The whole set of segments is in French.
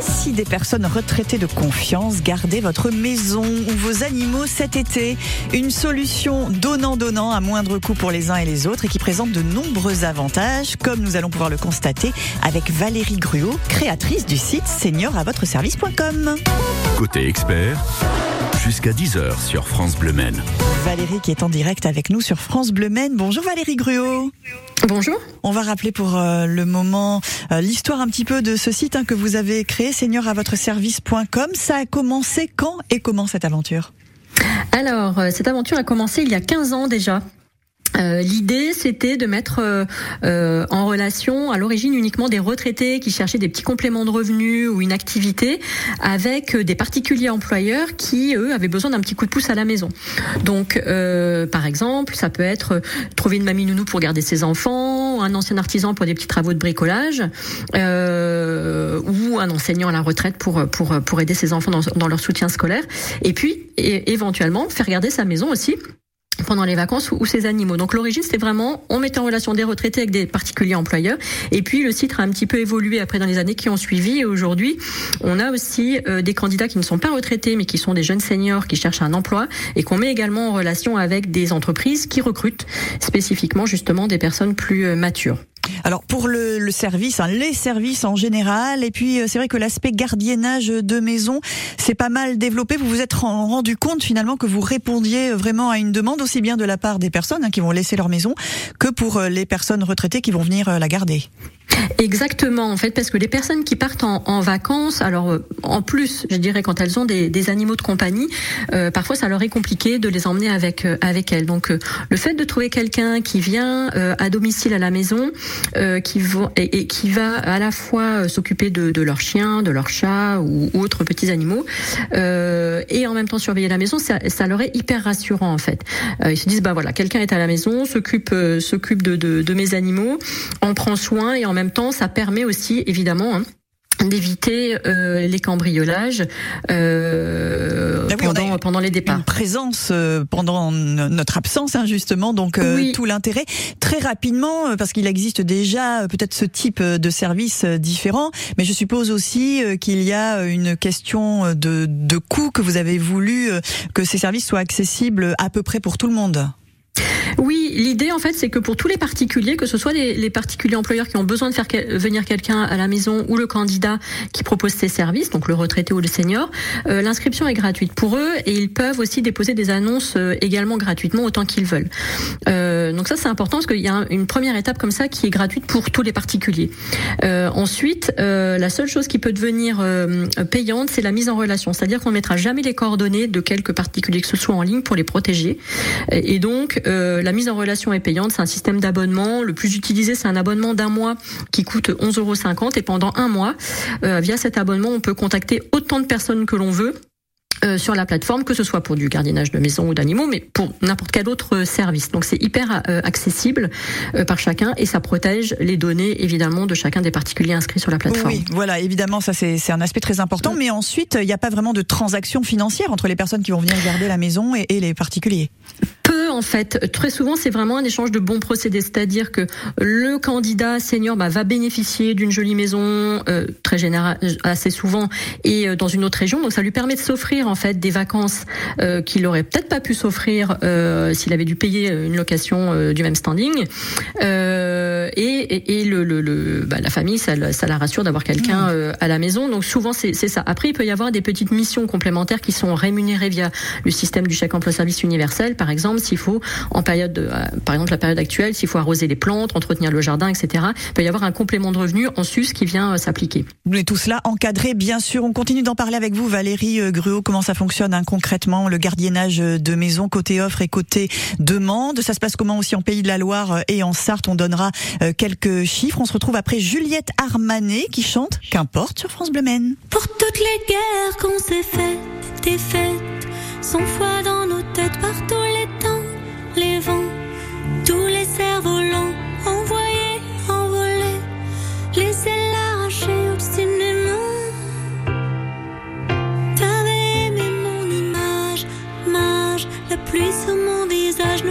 si des personnes retraitées de confiance gardaient votre maison ou vos animaux cet été? Une solution donnant-donnant à moindre coût pour les uns et les autres et qui présente de nombreux avantages, comme nous allons pouvoir le constater avec Valérie Gruot, créatrice du site senioravotre-service.com. Côté expert, jusqu'à 10h sur France Bleu Maine. Valérie qui est en direct avec nous sur France Bleu Maine. Bonjour Valérie Gruot. Bonjour. On va rappeler pour euh, le moment euh, l'histoire un petit peu de ce site hein, que vous avez créé, senioravotre-service.com. Ça a commencé quand et comment cette aventure? Alors, euh, cette aventure a commencé il y a 15 ans déjà. Euh, L'idée, c'était de mettre euh, euh, en relation à l'origine uniquement des retraités qui cherchaient des petits compléments de revenus ou une activité avec des particuliers employeurs qui, eux, avaient besoin d'un petit coup de pouce à la maison. Donc, par exemple, ça peut être trouver une mamie nounou pour garder ses enfants, un ancien artisan pour des petits travaux de bricolage, ou un enseignant à la retraite pour pour pour aider ses enfants dans, leur soutien scolaire. Et puis, éventuellement, faire garder sa maison aussi pendant les vacances ou ces animaux. Donc l'origine c'était vraiment on mettait en relation des retraités avec des particuliers employeurs et puis le site a un petit peu évolué après dans les années qui ont suivi et aujourd'hui on a aussi euh, des candidats qui ne sont pas retraités mais qui sont des jeunes seniors qui cherchent un emploi et qu'on met également en relation avec des entreprises qui recrutent spécifiquement justement des personnes plus euh, matures. Alors pour le, le service, hein, les services en général, et puis euh, c'est vrai que l'aspect gardiennage de maison, c'est pas mal développé. Vous vous êtes rendu compte finalement que vous répondiez vraiment à une demande aussi bien de la part des personnes hein, qui vont laisser leur maison que pour euh, les personnes retraitées qui vont venir euh, la garder. Exactement, en fait, parce que les personnes qui partent en, en vacances, alors euh, en plus, je dirais quand elles ont des, des animaux de compagnie, euh, parfois ça leur est compliqué de les emmener avec euh, avec elles. Donc le fait de trouver quelqu'un qui vient à domicile à la maison, qui va et, et, qui va à la fois s'occuper de, de leur chien, de leur chat ou, ou autres petits animaux, et en même temps surveiller la maison, ça, ça leur est hyper rassurant en fait. ils se disent bah voilà, quelqu'un est à la maison, s'occupe s'occupe de, de, de mes animaux, en prend soin et en même temps, ça permet aussi, évidemment, hein, d'éviter euh, les cambriolages euh, ah pendant, pendant les départs. Une présence euh, pendant notre absence, hein, justement, donc euh, oui. tout l'intérêt. Très rapidement, euh, parce qu'il existe déjà peut-être ce type de service différent, mais je suppose aussi qu'il y a une question de, de coût que vous avez voulu que ces services soient accessibles à peu près pour tout le monde. Oui, l'idée en fait, c'est que pour tous les particuliers, que ce soit les, particuliers employeurs qui ont besoin de faire venir quelqu'un à la maison ou le candidat qui propose ses services, donc le retraité ou le senior, euh, l'inscription est gratuite pour eux et ils peuvent aussi déposer des annonces euh, également gratuitement autant qu'ils veulent. Euh, donc ça c'est important parce qu'il y a une première étape comme ça qui est gratuite pour tous les particuliers. Ensuite, la seule chose qui peut devenir payante, c'est la mise en relation, c'est-à-dire qu'on mettra jamais les coordonnées de quelques particuliers que ce soit en ligne pour les protéger. Et donc la mise en relation est payante, c'est un système d'abonnement. Le plus utilisé, c'est un abonnement d'un mois qui coûte 11,50 euros et pendant un mois, euh, via cet abonnement, on peut contacter autant de personnes que l'on veut euh, sur la plateforme, que ce soit pour du gardiennage de maison ou d'animaux, mais pour n'importe quel autre service. Donc c'est hyper euh, accessible euh, par chacun et ça protège les données évidemment de chacun des particuliers inscrits sur la plateforme. Oui, voilà, évidemment ça c'est un aspect très important, mais ensuite il n'y a pas vraiment de transaction financière entre les personnes qui vont venir garder la maison et, et les particuliers peu en fait. Très souvent, c'est vraiment un échange de bons procédés, c'est-à-dire que le candidat senior bah, va bénéficier d'une jolie maison euh, très général, assez souvent et euh, dans une autre région, donc ça lui permet de s'offrir en fait des vacances euh, qu'il aurait peut-être pas pu s'offrir euh, s'il avait dû payer une location euh, du même standing. et, et, et le, le, le bah, la famille, ça, ça la rassure d'avoir quelqu'un mmh. à la maison. Donc souvent c'est ça. Après, il peut y avoir des petites missions complémentaires qui sont rémunérées via le système du chèque emploi service universel, par exemple s'il faut, en période, de, euh, par exemple la période actuelle, s'il faut arroser les plantes, entretenir le jardin, etc. Il peut y avoir un complément de revenu en sus qui vient euh, s'appliquer. Mais tout cela encadré, bien sûr. On continue d'en parler avec vous, Valérie euh, Gruot. Comment ça fonctionne hein, concrètement, le gardiennage de maison côté offre et côté demande? Ça se passe comment aussi en Pays de la Loire et en Sarthe? On donnera quelques chiffres. On se retrouve après Juliette Armanet qui chante Qu'importe sur France Bleu Maine. Pour toutes les guerres qu'on s'est faites, des fêtes, sans foi dans nos têtes partout cerfs-volants envoyés, envolés, laissez l'arracher obstinément. T'avais aimé mon image, mage, la pluie sur mon visage,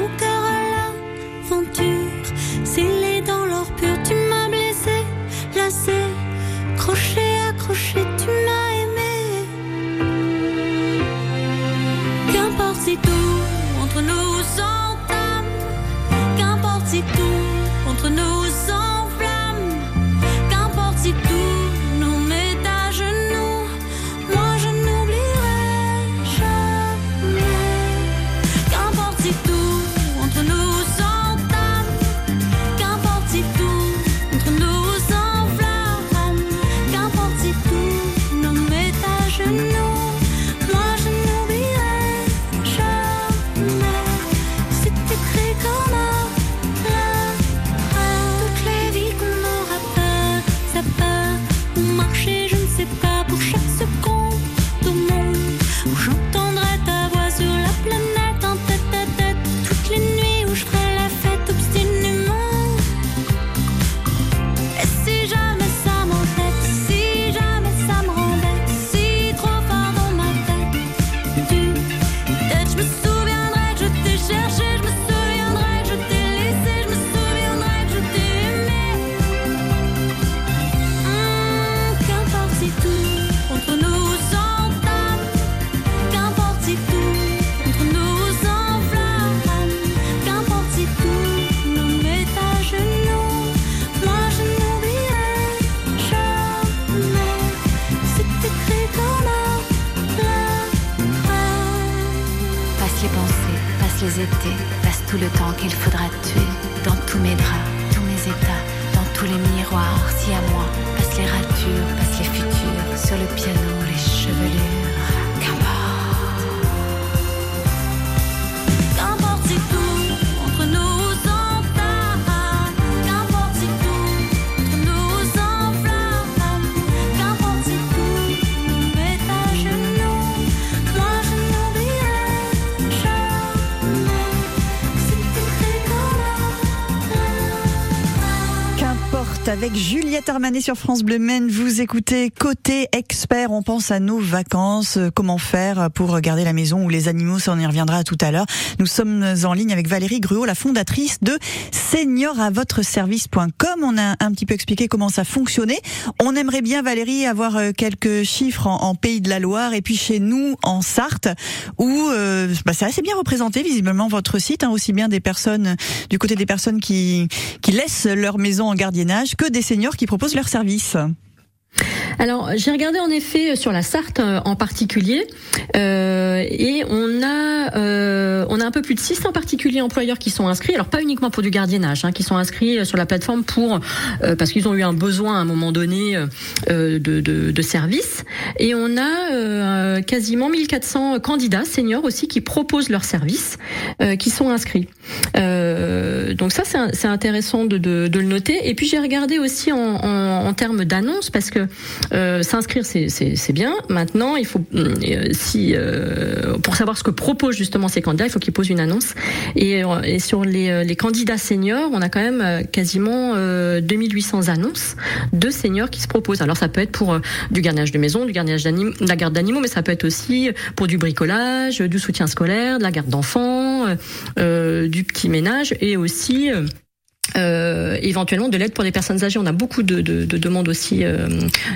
avec Juliette Armanet sur France Bleu Maine. Vous écoutez Côté Expert, on pense à nos vacances, euh, comment faire pour garder la maison ou les animaux, ça on y reviendra tout à l'heure. Nous sommes en ligne avec Valérie Gruot, la fondatrice de service.com. On a un petit peu expliqué comment ça fonctionnait. On aimerait bien, Valérie, avoir euh, quelques chiffres en, Pays de la Loire et puis chez nous en Sarthe, où euh, bah, c'est assez bien représenté visiblement votre site, hein, aussi bien des personnes du côté des personnes qui, qui laissent leur maison en gardiennage que des seniors qui proposent leurs services. Alors, j'ai regardé en effet sur la Sarthe euh, en particulier, euh, et on a euh, on a un peu plus de 600 particuliers employeurs qui sont inscrits. Alors pas uniquement pour du gardiennage, hein, qui sont inscrits sur la plateforme pour parce qu'ils ont eu un besoin à un moment donné de, de, de services. Et on a quasiment 1400 candidats seniors aussi qui proposent leurs services, qui sont inscrits. donc ça c'est intéressant de, de, le noter. Et puis j'ai regardé aussi en, en, en termes d'annonces parce que euh, s'inscrire, c'est bien. Maintenant, il faut, euh, si euh, pour savoir ce que proposent justement ces candidats, il faut qu'ils posent une annonce. Et, et sur les, les, candidats seniors, on a quand même quasiment 2800 annonces de seniors qui se proposent. Alors ça peut être pour du gardiennage de maison, du gardiennage d'animaux, de la garde d'animaux, mais ça peut être aussi pour du bricolage, du soutien scolaire, de la garde d'enfants, du petit ménage et aussi euh, éventuellement de l'aide pour les personnes âgées. On a beaucoup de, de, de demandes aussi, euh,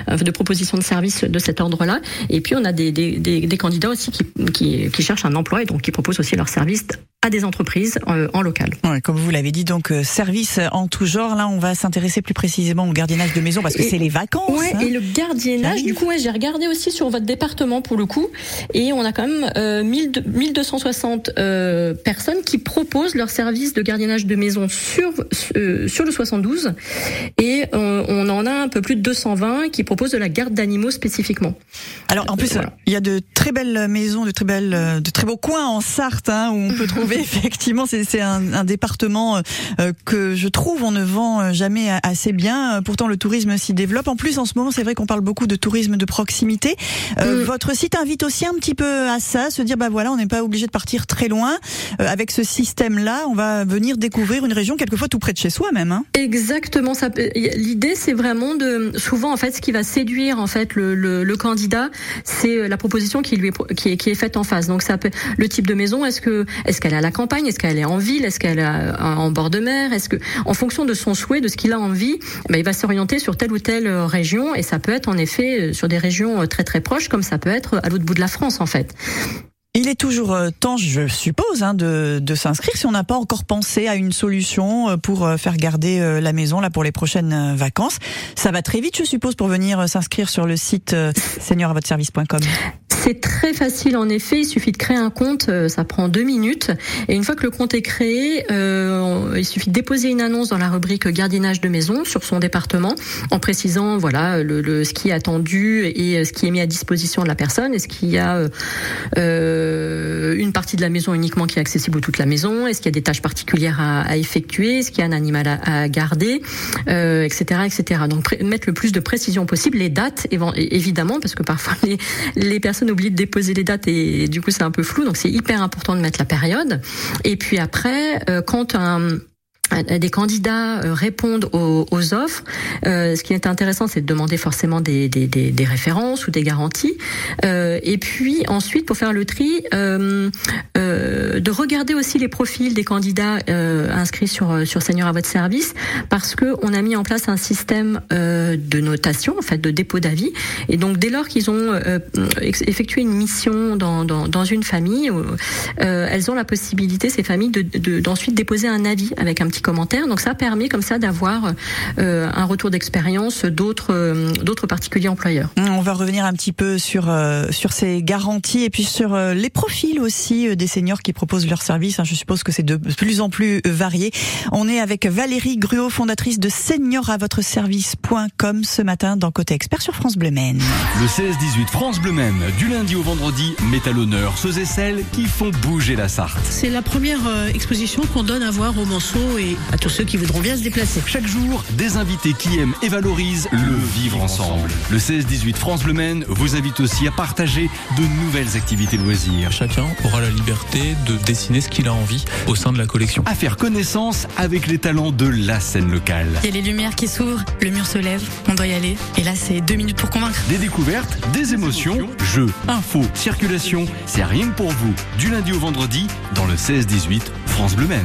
de propositions de services de cet ordre-là. Et puis on a des, des, des, candidats aussi qui, qui, qui, cherchent un emploi et donc qui proposent aussi leurs services à des entreprises euh, en local. Ouais, comme vous l'avez dit, donc euh, service en tout genre. Là, on va s'intéresser plus précisément au gardiennage de maison parce que c'est les vacances. Ouais, hein. et le gardiennage, du coup, ouais, j'ai regardé aussi sur votre département pour le coup, et on a quand même euh, 1260 euh, personnes qui proposent leur service de gardiennage de maison sur euh, sur le 72, et on en a un peu plus de 220 qui proposent de la garde d'animaux spécifiquement. Alors en plus, il y a de très belles maisons, de très belles, de très beaux coins en Sarthe hein, où on peut trouver effectivement, c'est un, un, département euh, que je trouve on ne vend euh, jamais assez bien. Pourtant, le tourisme s'y développe. En plus, en ce moment, c'est vrai qu'on parle beaucoup de tourisme de proximité. Euh, mm. Votre site invite aussi un petit peu à ça, se dire bah voilà, on n'est pas obligé de partir très loin. avec ce système-là, on va venir découvrir une région quelquefois tout près de chez soi même. Hein. Exactement. Ça. L'idée, c'est vraiment de souvent en fait ce qui va séduire en fait le, le, le candidat, c'est la proposition qui lui est, qui est, qui est faite en face. Donc ça peut le type de maison. Est-ce que est-ce qu'elle a la campagne Est-ce qu'elle est en ville Est-ce qu'elle est en bord de mer Est-ce que, en fonction de son souhait, de ce qu'il a envie, ben, il va s'orienter sur telle ou telle euh, région et ça peut être en effet euh, sur des régions euh, très très proches, comme ça peut être à l'autre bout de la France en fait. Il est toujours temps, je suppose, hein, de, s'inscrire si on n'a pas encore pensé à une solution pour faire garder la maison là pour les prochaines vacances. Ça va très vite, je suppose, pour venir s'inscrire sur le site seigneuravottreservice.com. C'est très facile en effet, il suffit de créer un compte, euh, ça prend deux minutes. Et une fois que le compte est créé, euh, il suffit de déposer une annonce dans la rubrique gardiennage de maison sur son département, en précisant voilà le, ce qui est attendu et euh, ce qui est mis à disposition de la personne. Est-ce qu'il y a euh, une partie de la maison uniquement qui est accessible ou toute la maison? Est-ce qu'il y a des tâches particulières à, à effectuer? Est-ce qu'il y a un animal à, à garder? Euh, Etc. etc. Donc mettre le plus de précision possible, les dates évidemment, parce que parfois les, les personnes oublié de déposer les dates et, du coup c'est un peu flou. Donc c'est hyper important de mettre la période. Et puis après, euh, quand un des candidats euh, répondent aux, offres. Euh, ce qui est intéressant, c'est de demander forcément des, références ou des garanties. Euh, et puis ensuite, pour faire le tri, de regarder aussi les profils des candidats inscrits sur Seigneur à votre service, parce que on a mis en place un système de notation, en fait, de dépôt d'avis. Et donc dès lors qu'ils ont effectué une mission dans, une famille, elles ont la possibilité, ces familles, de d'ensuite déposer un avis avec un petit commentaire. Donc ça permet comme ça d'avoir un retour d'expérience d'autres d'autres particuliers employeurs. On va revenir un petit peu sur sur ces garanties et puis sur les profils aussi des seniors qui proposent leurs services. Hein. Je suppose que c'est de plus en plus varié. On est avec Valérie Gruot, fondatrice de service.com ce matin dans Côté Expert sur France Bleu Maine. Le 16-18 France Bleu Maine, du lundi au vendredi, met à l'honneur ceux et celles qui font bouger la Sarthe. C'est la première euh, exposition qu'on donne à voir aux Monceaux et à tous ceux qui voudront bien se déplacer. Chaque jour, des invités qui aiment et valorisent le vivre ensemble. Le 16-18 France Bleu Maine vous invite aussi à partager de nouvelles activités loisirs. Chacun aura la liberté de dessiner ce qu'il a envie au sein de la collection. À faire connaissance avec les talents de la scène locale. Il y a les lumières qui s'ouvrent, le mur se lève, on doit y aller. Et là, c'est deux minutes pour convaincre. Des découvertes, des émotions, jeux, infos, circulation, c'est rien que pour vous. Du lundi au vendredi, dans le 16-18 France Bleu Maine.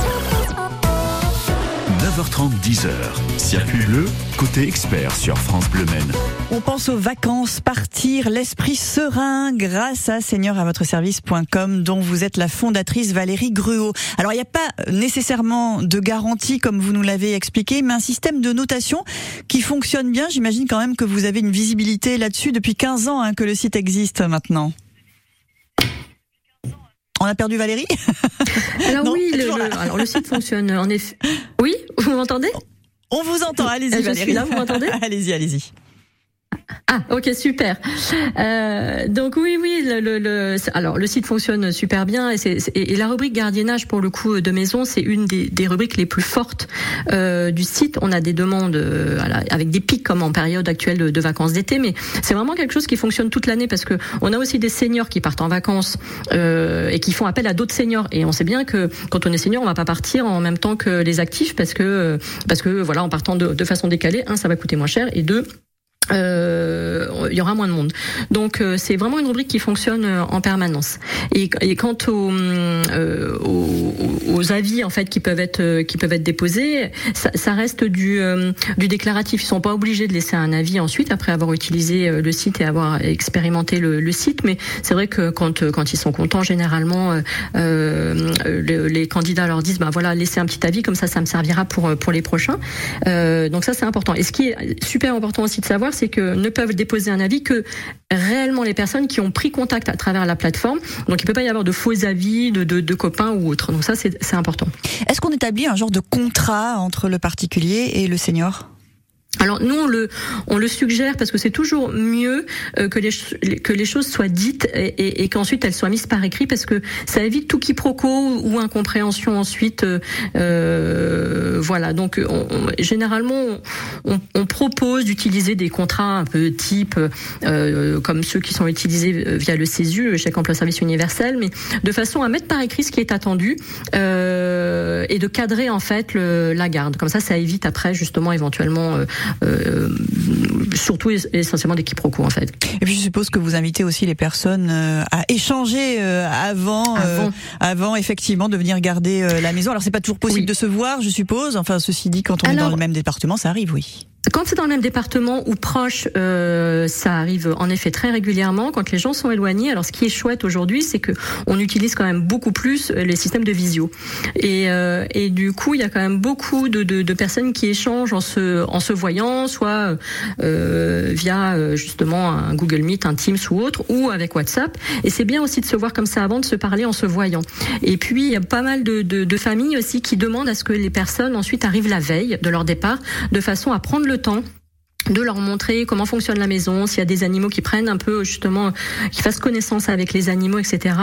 9h30, 10h. Circuit bleu, côté expert sur France Bleu Maine. On pense aux vacances, partir l'esprit serein grâce à service.com dont vous êtes la fondatrice Valérie Gruot. Alors il n'y a pas nécessairement de garantie comme vous nous l'avez expliqué, mais un système de notation qui fonctionne bien. J'imagine quand même que vous avez une visibilité là-dessus depuis 15 ans hein, que le site existe maintenant. On a perdu Valérie? Alors oui, le, site fonctionne en effet. Oui, vous m'entendez? On vous entend, allez-y Valérie. Je suis là, vous m'entendez? Allez-y, allez-y. Ah, ok, super. Euh, donc oui, oui, le, le, alors le site fonctionne super bien et, c'est, et, la rubrique gardiennage pour le coup de maison, c'est une des, des, rubriques les plus fortes euh, du site. On a des demandes euh, avec des pics comme en période actuelle de, de vacances d'été, mais c'est vraiment quelque chose qui fonctionne toute l'année parce que on a aussi des seniors qui partent en vacances euh, et qui font appel à d'autres seniors. Et on sait bien que quand on est senior, on va pas partir en même temps que les actifs parce que parce que voilà, en partant de, de façon décalée, un, ça va coûter moins cher et deux euh, il y aura moins de monde. Donc euh, c'est vraiment une rubrique qui fonctionne euh, en permanence. Et, et quant aux, euh, aux, aux, avis en fait qui peuvent être qui peuvent être déposés, ça, ça reste du, du déclaratif. Ils sont pas obligés de laisser un avis ensuite après avoir utilisé le site et avoir expérimenté le, le site. Mais c'est vrai que quand quand ils sont contents, généralement les candidats leur disent bah voilà laissez un petit avis comme ça ça me servira pour pour les prochains. donc ça c'est important. Et ce qui est super important aussi de savoir c'est que ne peuvent déposer un avis que réellement les personnes qui ont pris contact à travers la plateforme. Donc il ne peut pas y avoir de faux avis de, copains ou autres. Donc ça, c'est important. Est-ce qu'on établit un genre de contrat entre le particulier et le senior? Alors nous on le on le suggère parce que c'est toujours mieux euh, que les que les choses soient dites et, et, qu'ensuite elles soient mises par écrit parce que ça évite tout quiproquo ou incompréhension ensuite euh, euh voilà. Donc on, généralement on, on propose d'utiliser des contrats un peu type euh, comme ceux qui sont utilisés via le CESU le chèque emploi service universel mais de façon à mettre par écrit ce qui est attendu et de cadrer en fait le, la garde. Comme ça ça évite après justement éventuellement euh, surtout essentiellement des quiproquos en fait. Et puis je suppose que vous invitez aussi les personnes euh, à échanger euh, avant, avant, effectivement de venir garder la maison. Alors c'est pas toujours possible de se voir, je suppose. Enfin ceci dit, quand on est dans le même département, ça arrive, oui. Quand c'est dans le même département ou proche, euh, ça arrive en effet très régulièrement. Quand les gens sont éloignés, alors ce qui est chouette aujourd'hui, c'est que on utilise quand même beaucoup plus les systèmes de visio. Et, euh, et du coup, il y a quand même beaucoup de, personnes qui échangent en se, voyant, soit euh, via euh, justement un Google Meet, un Teams ou autre, ou avec WhatsApp. Et c'est bien aussi de se voir comme ça avant de se parler en se voyant. Et puis, il y a pas mal de, de familles aussi qui demandent à ce que les personnes ensuite arrivent la veille de leur départ, de façon à prendre le temps intéressant. De leur montrer comment fonctionne la maison, s'il y a des animaux qui prennent un peu justement, qui fassent connaissance avec les animaux, etc.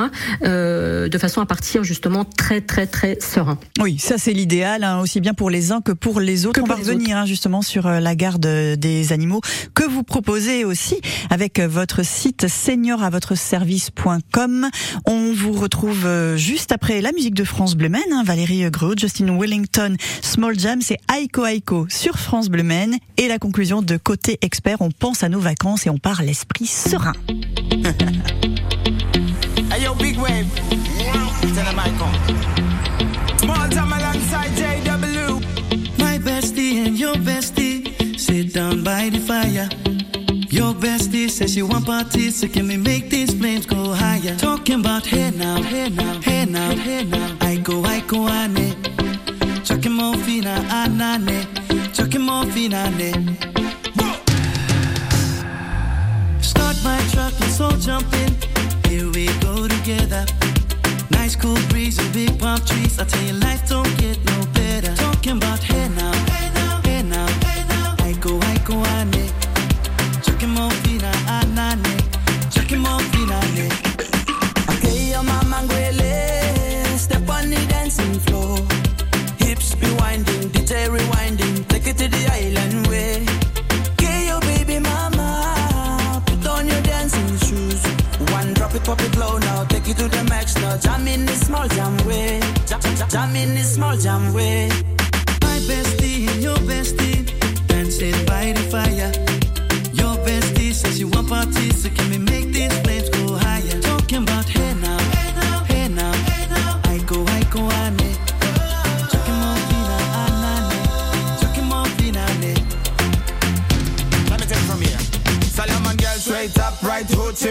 Euh, de façon à partir justement très très très serein. Oui, ça c'est l'idéal, hein, aussi bien pour les uns que pour les autres. On va revenir hein, justement sur euh, la garde des animaux que vous proposez aussi avec votre site senior-à-votre-service.com. On vous retrouve euh, juste après la musique de France Bleu hein, Valérie Greux, Justin Wellington, Small Jam, c'est Aiko Aiko sur France Bleu et la conclusion de côté expert, on pense à nos vacances et on part l'esprit serein. hey yo, big wave. Tell them I come. Small time alongside JW. My bestie and your bestie sit down by the fire. Your bestie says she want parties, so can we make these flames go higher? Talking about hey now, hey now, hey now, hey now. I go, I go, ane. Chucking more fina, anane. Chucking more fina, ane. My truck, let's all jump in. Here we go together. Nice cool breeze and big palm trees. I tell you, life don't get no better. Talking about hey now, hey now, hey now, hey now. I go, I go, I ne. Chucking more fina, anane. Chucking more fina, ne. Okay, your mama. Step on the dancing floor. Hips be winding, DJ rewinding. Jam in this small jam way, jam, in this small jam way. My bestie and your bestie dancing by the fire. Your bestie says you want parties, so can we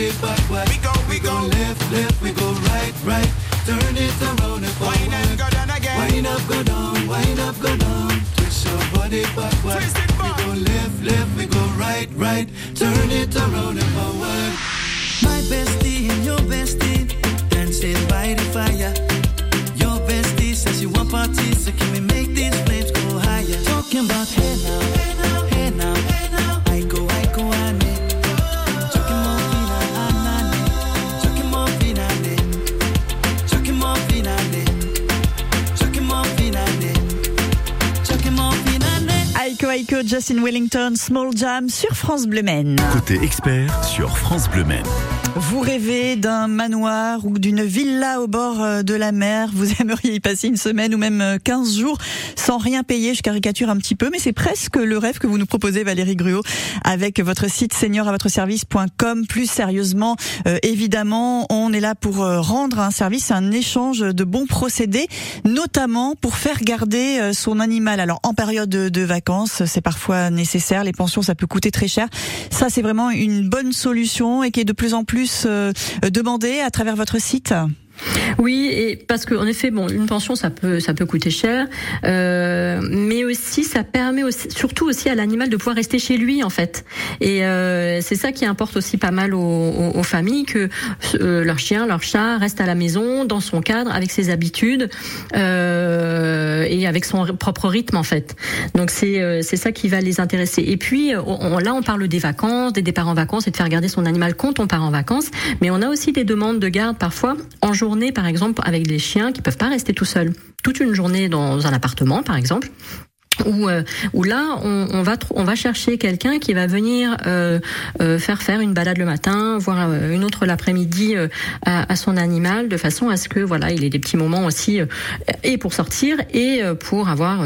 Body backward. We go, we, we go. go left, left, we go right, right. Turn it around and forward. Wind up, go down again. Wind up, go down, wind up, go down. Twist your body backward. Twist it back. We go left, left, we go right, right. Turn it around and forward. My bestie and your bestie dancing by the fire. Your bestie says you want parties, Justin Wellington, Small Jam sur France Bleu. Côté expert sur France Bleu. Vous rêvez d'un manoir ou d'une villa au bord euh, de la mer, vous aimeriez y passer une semaine ou même 15 jours sans rien payer, je caricature un petit peu, mais c'est presque le rêve que vous nous proposez Valérie Gruot avec votre site service.com. Plus sérieusement, euh, évidemment, on est là pour euh, rendre un service, un échange de bons procédés, notamment pour faire garder euh, son animal. Alors en période de, de vacances, c'est parfois nécessaire, les pensions ça peut coûter très cher. Ça c'est vraiment une bonne solution et qui est de plus en plus euh, demandé à travers votre site oui, et parce qu'en effet, bon, une pension, ça peut, ça peut coûter cher, euh, mais aussi, ça permet aussi, surtout aussi à l'animal de pouvoir rester chez lui, en fait. Et euh, c'est ça qui importe aussi pas mal aux, familles, que euh, leur chien, leur chat reste à la maison, dans son cadre, avec ses habitudes et avec son propre rythme, en fait. Donc c'est c'est ça qui va les intéresser. Et puis là, on parle des vacances, des départs en vacances et de faire garder son animal quand on part en vacances, mais on a aussi des demandes de garde parfois en par exemple, avec des chiens qui peuvent pas rester tout seuls. Toute une journée dans un appartement, par exemple où, euh, où là on, on, va on va chercher quelqu'un qui va venir euh, euh, faire faire une balade le matin, voire euh, une autre l'après-midi euh, à, à, son animal, de façon à ce que voilà il ait des petits moments aussi et pour sortir et pour avoir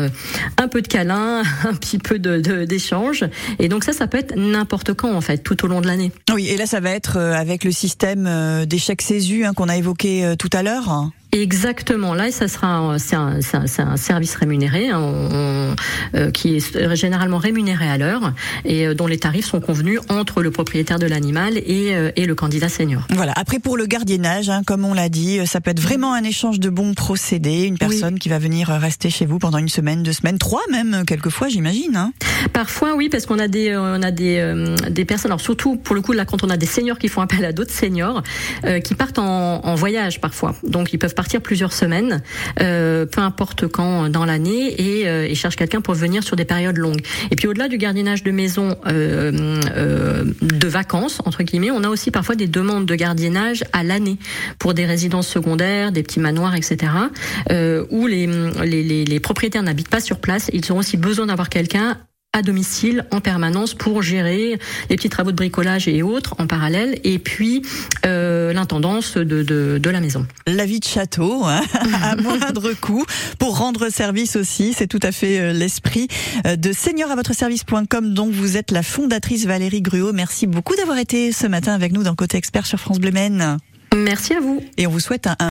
un peu de câlin, un petit peu de d'échange. Et donc ça, ça peut être n'importe quand en fait, tout au long de l'année. Oui, et là ça va être avec le système d'échec CESU hein, qu'on a évoqué tout à l'heure. Exactement. Là, ça sera c'est un, un, un, service rémunéré hein, on, euh, qui est généralement rémunéré à l'heure et euh, dont les tarifs sont convenus entre le propriétaire de l'animal et, euh, et, le candidat senior. Voilà. Après, pour le gardiennage, hein, comme on l'a dit, ça peut être vraiment un échange de bons procédés. Une personne qui va venir rester chez vous pendant une semaine, deux semaines, trois même quelquefois, j'imagine. Hein. Parfois, oui, parce qu'on a des on a des des personnes. Alors surtout pour le coup là, quand on a des seniors qui font appel à d'autres seniors qui partent en, en voyage parfois, donc ils peuvent partir partir plusieurs semaines, euh, peu importe quand dans l'année, et, euh, cherche quelqu'un pour venir sur des périodes longues. Et puis au-delà du gardiennage de maison euh, euh, de vacances entre guillemets, on a aussi parfois des demandes de gardiennage à l'année pour des résidences secondaires, des petits manoirs, etc. Où les, les, les, les propriétaires n'habitent pas sur place, ils ont aussi besoin d'avoir quelqu'un à domicile en permanence pour gérer les petits travaux de bricolage et autres en parallèle, et puis euh, l'intendance de, de, de, la maison. La vie de château, hein, à moindre coût, pour rendre service aussi, c'est tout à fait euh, l'esprit euh, de seigneur à votre service.com dont vous êtes la fondatrice Valérie Gruot. Merci beaucoup d'avoir été ce matin avec nous dans Côté Expert sur France Bleu Merci à vous. Et on vous souhaite un